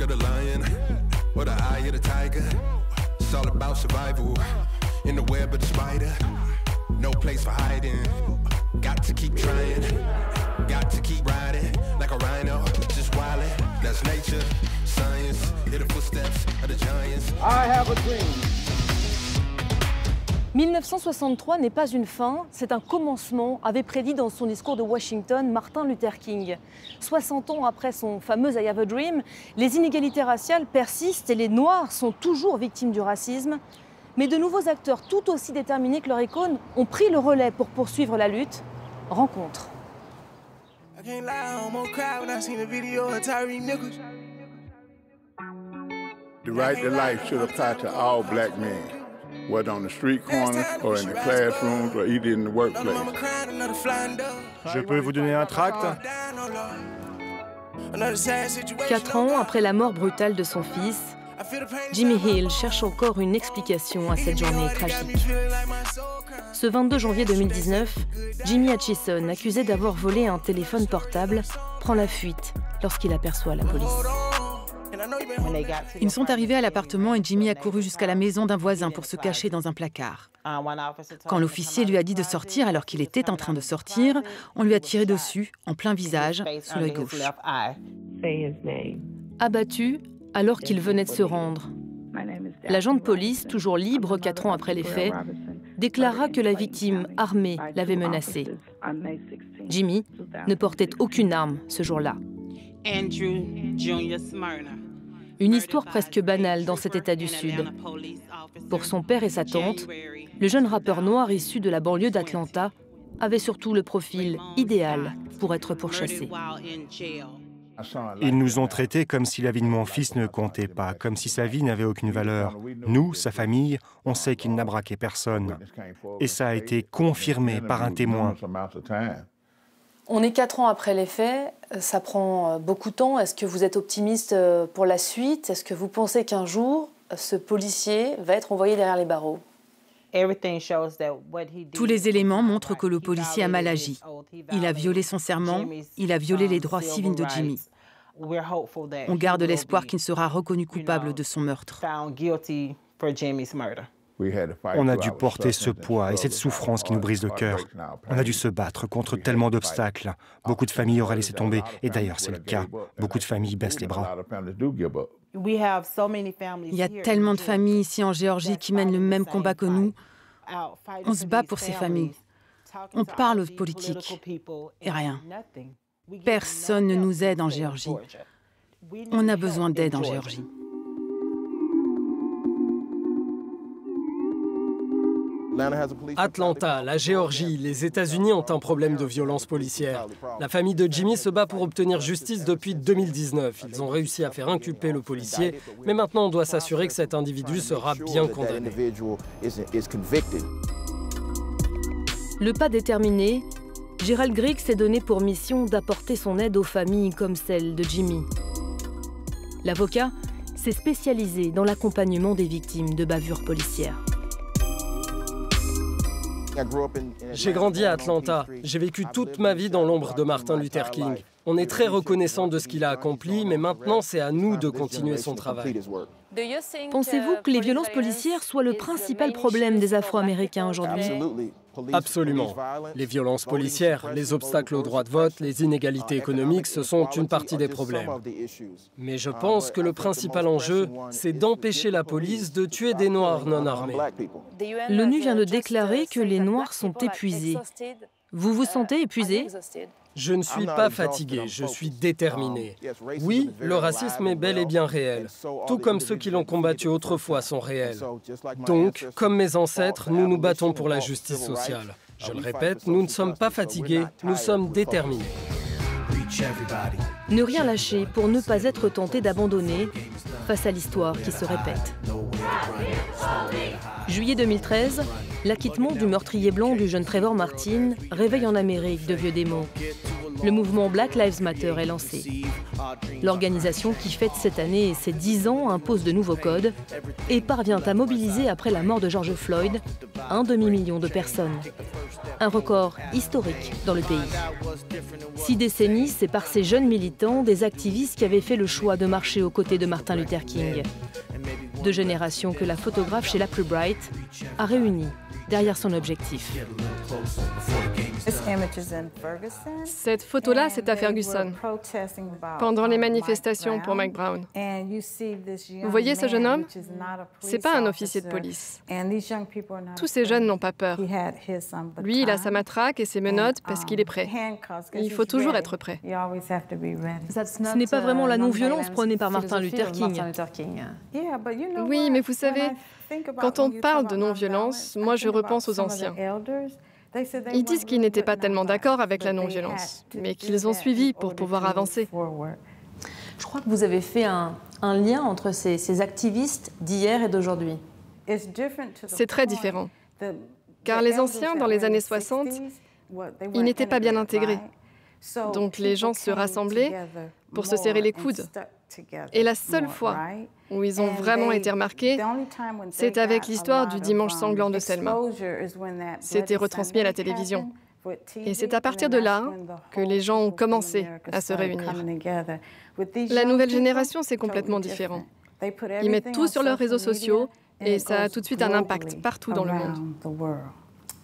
of the lion or the eye of the tiger. It's all about survival in the web of the spider. No place for hiding. Got to keep trying. Got to keep riding like a rhino. Just wildin'. That's nature. Science. Hear the footsteps of the giants. I have a dream. 1963 n'est pas une fin, c'est un commencement, avait prédit dans son discours de Washington Martin Luther King. 60 ans après son fameux I Have a Dream, les inégalités raciales persistent et les Noirs sont toujours victimes du racisme. Mais de nouveaux acteurs tout aussi déterminés que leur icône ont pris le relais pour poursuivre la lutte. Rencontre. I can't lie, I almost cried when I seen the video of Tyree Nichols. The right to life should apply to all black men, whether on the street corners or in the classrooms or even in the workplace. Je peux vous donner un tract Quatre oh ans après la mort brutale de son fils, Jimmy Hill cherche encore une explication à cette journée tragique. Ce 22 janvier 2019, Jimmy Hutchison, accusé d'avoir volé un téléphone portable, prend la fuite lorsqu'il aperçoit la police. Ils sont arrivés à l'appartement et Jimmy a couru jusqu'à la maison d'un voisin pour se cacher dans un placard. Quand l'officier lui a dit de sortir alors qu'il était en train de sortir, on lui a tiré dessus, en plein visage, sous l'œil gauche. Abattu alors qu'il venait de se rendre. L'agent de police, toujours libre quatre ans après les faits, déclara que la victime armée l'avait menacé. Jimmy ne portait aucune arme ce jour-là. Andrew Jr. Smyrna. Une histoire presque banale dans cet état du Sud. Pour son père et sa tante, le jeune rappeur noir issu de la banlieue d'Atlanta avait surtout le profil idéal pour être pourchassé. Ils nous ont traités comme si la vie de mon fils ne comptait pas, comme si sa vie n'avait aucune valeur. Nous, sa famille, on sait qu'il n'a braqué personne. Et ça a été confirmé par un témoin. On est quatre ans après les faits, ça prend euh, beaucoup de temps. Est-ce que vous êtes optimiste euh, pour la suite? Est-ce que vous pensez qu'un jour, ce policier va être envoyé derrière les barreaux? Tous les éléments montrent que le policier a mal agi. Il a violé son serment, il a violé les droits civils de Jimmy. On garde l'espoir qu'il sera reconnu coupable de son meurtre. On a dû porter ce poids et cette souffrance qui nous brise le cœur. On a dû se battre contre tellement d'obstacles. Beaucoup de familles auraient laissé tomber, et d'ailleurs c'est le cas. Beaucoup de familles baissent les bras. Il y a tellement de familles ici en Géorgie qui mènent le même combat que nous. On se bat pour ces familles. On parle aux politiques et rien. Personne ne nous aide en Géorgie. On a besoin d'aide en Géorgie. Atlanta, la Géorgie, les États-Unis ont un problème de violence policière. La famille de Jimmy se bat pour obtenir justice depuis 2019. Ils ont réussi à faire inculper le policier, mais maintenant on doit s'assurer que cet individu sera bien condamné. Le pas déterminé, Gérald Grigg s'est donné pour mission d'apporter son aide aux familles comme celle de Jimmy. L'avocat s'est spécialisé dans l'accompagnement des victimes de bavures policières. J'ai grandi à Atlanta. J'ai vécu toute ma vie dans l'ombre de Martin Luther King. On est très reconnaissant de ce qu'il a accompli, mais maintenant c'est à nous de continuer son travail. Pensez-vous que les violences policières soient le principal problème des Afro-Américains aujourd'hui? Absolument. Les violences policières, les obstacles au droit de vote, les inégalités économiques, ce sont une partie des problèmes. Mais je pense que le principal enjeu, c'est d'empêcher la police de tuer des Noirs non armés. L'ONU vient de déclarer que les Noirs sont épuisés. Vous vous sentez épuisé Je ne suis pas fatigué, je suis déterminé. Oui, le racisme est bel et bien réel, tout comme ceux qui l'ont combattu autrefois sont réels. Donc, comme mes ancêtres, nous nous battons pour la justice sociale. Je le répète, nous ne sommes pas fatigués, nous sommes déterminés. Ne rien lâcher pour ne pas être tenté d'abandonner face à l'histoire qui se répète. Juillet 2013, l'acquittement du meurtrier blanc du jeune Trevor Martin réveille en Amérique de vieux démons. Le mouvement Black Lives Matter est lancé. L'organisation qui fête cette année ses 10 ans impose de nouveaux codes et parvient à mobiliser après la mort de George Floyd un demi-million de personnes. Un record historique dans le pays. Six décennies, c'est par ces jeunes militants des activistes qui avaient fait le choix de marcher aux côtés de Martin Luther King. Deux générations que la photographe chez La Plus Bright a réunies derrière son objectif. Cette photo-là, c'est à Ferguson, pendant les manifestations pour Mike Brown. Vous voyez ce jeune homme? C'est pas un officier de police. Tous ces jeunes n'ont pas peur. Lui, il a sa matraque et ses menottes parce qu'il est prêt. il faut toujours être prêt. Ce n'est pas vraiment la non-violence prônée par Martin Luther King. Oui, mais vous savez, quand on parle de non-violence, moi je repense aux anciens. Ils disent qu'ils n'étaient pas tellement d'accord avec la non-violence, mais qu'ils ont suivi pour pouvoir avancer. Je crois que vous avez fait un, lien entre ces, activistes d'hier et d'aujourd'hui. C'est très différent. Car les anciens, dans les années 60, ils n'étaient pas bien intégrés. Donc les gens se rassemblaient pour se serrer les coudes. Et la seule fois où ils ont vraiment été remarqués, c'est avec l'histoire du dimanche sanglant de Selma. C'était retransmis à la télévision. Et c'est à partir de là que les gens ont commencé à se réunir. La nouvelle génération, c'est complètement différent. Ils mettent tout sur leurs réseaux sociaux et ça a tout de suite un impact partout dans le monde.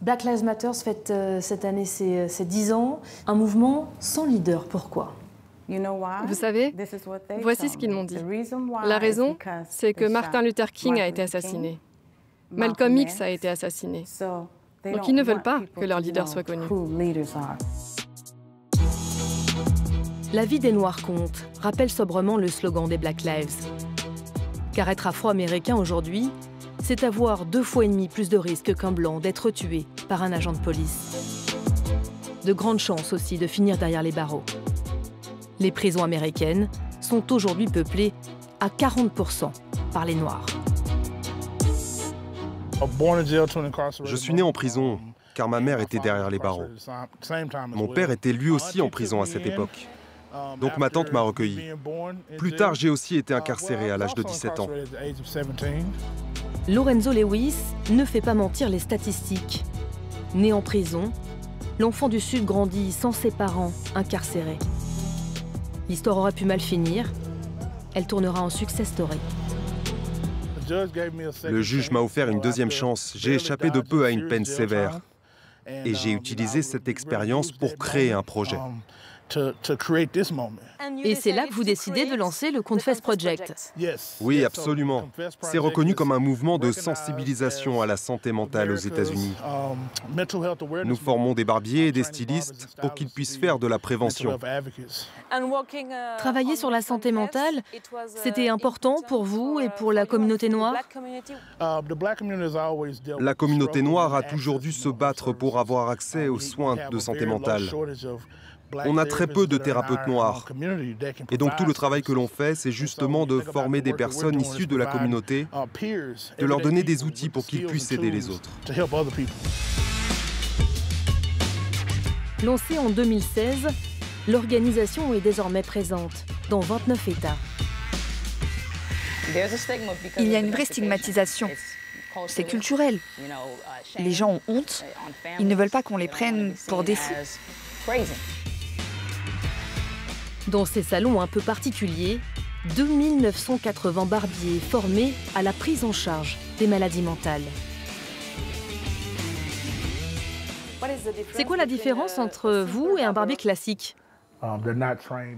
Black Lives Matter fête euh, cette année ses, ses 10 ans. Un mouvement sans leader. Pourquoi? Vous savez, voici ce qu'ils m'ont dit. La raison, c'est que Martin Luther King a été assassiné. Malcolm X a été assassiné. Donc ils ne veulent pas que leur leader soit connu. La vie des Noirs compte rappelle sobrement le slogan des Black Lives. Car être afro-américain aujourd'hui, c'est avoir deux fois et demi plus de risques qu'un blanc d'être tué par un agent de police. De grandes chances aussi de finir derrière les barreaux. Les prisons américaines sont aujourd'hui peuplées à 40% par les Noirs. Je suis né en prison car ma mère était derrière les barreaux. Mon père était lui aussi en prison à cette époque. Donc ma tante m'a recueilli. Plus tard, j'ai aussi été incarcéré à l'âge de 17 ans. Lorenzo Lewis ne fait pas mentir les statistiques. Né en prison, l'enfant du Sud grandit sans ses parents incarcérés. L'histoire aurait pu mal finir. Elle tournera en success story. Le juge m'a offert une deuxième chance. J'ai échappé de peu à une peine sévère. Et j'ai utilisé cette expérience pour créer un projet. Et c'est là que vous décidez de lancer le Confess Project. Oui, absolument. C'est reconnu comme un mouvement de sensibilisation à la santé mentale aux États-Unis. Nous formons des barbiers et des stylistes pour qu'ils puissent faire de la prévention. Travailler sur la santé mentale, c'était important pour vous et pour la communauté noire? La communauté noire a toujours dû se battre pour avoir accès aux soins de santé mentale. On a très peu de thérapeutes noirs. Et donc tout le travail que l'on fait, c'est justement de former des personnes issues de la communauté, de leur donner des outils pour qu'ils puissent aider les autres. Lancée en 2016, l'organisation est désormais présente dans 29 États. Il y a une vraie stigmatisation. C'est culturel. Les gens ont honte. Ils ne veulent pas qu'on les prenne pour des fous. Dans ces salons un peu particuliers, 2980 barbiers formés à la prise en charge des maladies mentales. C'est quoi la différence entre vous et un barbier classique?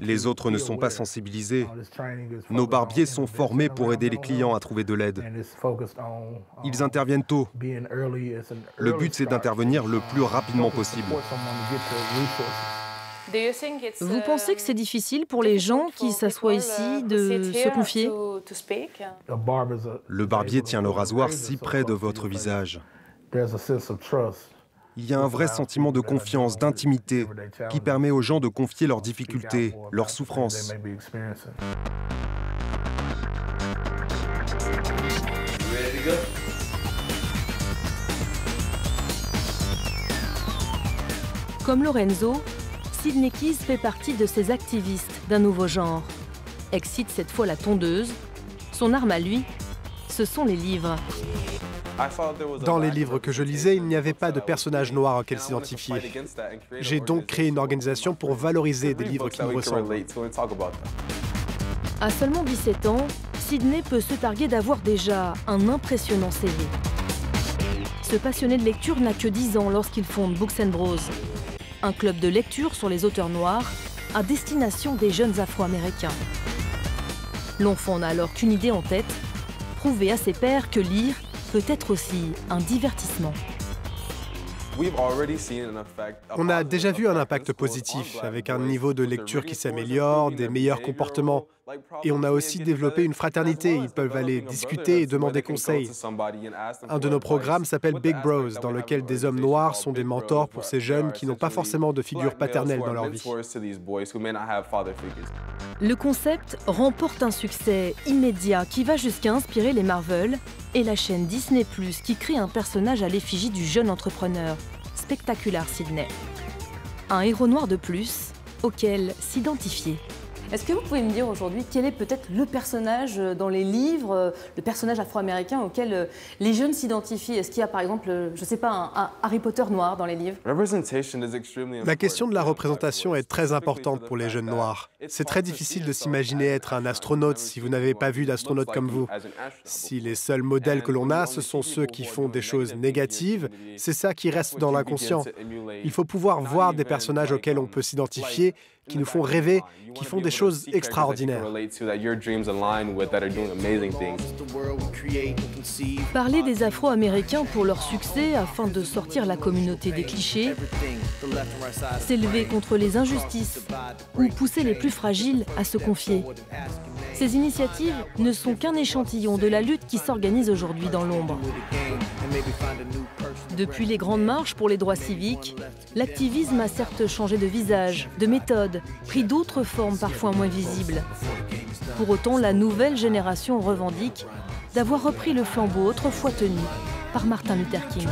Les autres ne sont pas sensibilisés. Nos barbiers sont formés pour aider les clients à trouver de l'aide. Ils interviennent tôt. Le but, c'est d'intervenir le plus rapidement possible. Vous pensez que c'est difficile pour les gens qui s'assoient ici de se confier Le barbier tient le rasoir si près de votre visage. Il y a un vrai sentiment de confiance, d'intimité, qui permet aux gens de confier leurs difficultés, leurs souffrances. Comme Lorenzo, Sidney Keys fait partie de ces activistes d'un nouveau genre. Excite cette fois la tondeuse. Son arme à lui, ce sont les livres. Dans les livres que je lisais, il n'y avait pas de personnage noir auquel s'identifier. J'ai donc créé une organisation pour valoriser des livres qui nous ressemblent. À seulement 17 ans, Sidney peut se targuer d'avoir déjà un impressionnant CV. Ce passionné de lecture n'a que 10 ans lorsqu'il fonde Books and Bros, un club de lecture sur les auteurs noirs à destination des jeunes Afro-Américains. L'enfant n'a alors qu'une idée en tête, prouver à ses pairs que lire peut être aussi un divertissement. On a déjà vu un impact positif, avec un niveau de lecture qui s'améliore, des meilleurs comportements. Et on a aussi développé une fraternité. Ils peuvent aller discuter et demander conseil. Un de nos programmes s'appelle Big Bros, dans lequel des hommes noirs sont des mentors pour ces jeunes qui n'ont pas forcément de figure paternelle dans leur vie. Le concept remporte un succès immédiat qui va jusqu'à inspirer les Marvel et la chaîne Disney ⁇ qui crée un personnage à l'effigie du jeune entrepreneur, spectaculaire Sydney. Un héros noir de plus auquel s'identifier. Est-ce que vous pouvez me dire aujourd'hui quel est peut-être le personnage euh, dans les livres, euh, le personnage afro-américain auquel euh, les jeunes s'identifient? Est-ce qu'il y a par exemple, je ne sais pas, un, Harry Potter noir dans les livres? La question de la représentation est très importante pour les jeunes noirs. C'est très difficile de s'imaginer être un astronaute si vous n'avez pas vu d'astronaute comme vous. Si les seuls modèles que l'on a, ce sont ceux qui font des choses négatives, c'est ça qui reste dans l'inconscient. Il faut pouvoir voir des personnages auxquels on peut s'identifier qui nous font rêver, qui font des choses extraordinaires. Parler des Afro-Américains pour leur succès afin de sortir la communauté des clichés, s'élever contre les injustices ou pousser les plus fragiles à se confier. Ces initiatives ne sont qu'un échantillon de la lutte qui s'organise aujourd'hui dans l'ombre. Depuis les grandes marches pour les droits civiques, l'activisme a certes changé de visage, de méthode, pris d'autres formes parfois moins visibles. Pour autant, la nouvelle génération revendique d'avoir repris le flambeau autrefois tenu par Martin Luther King.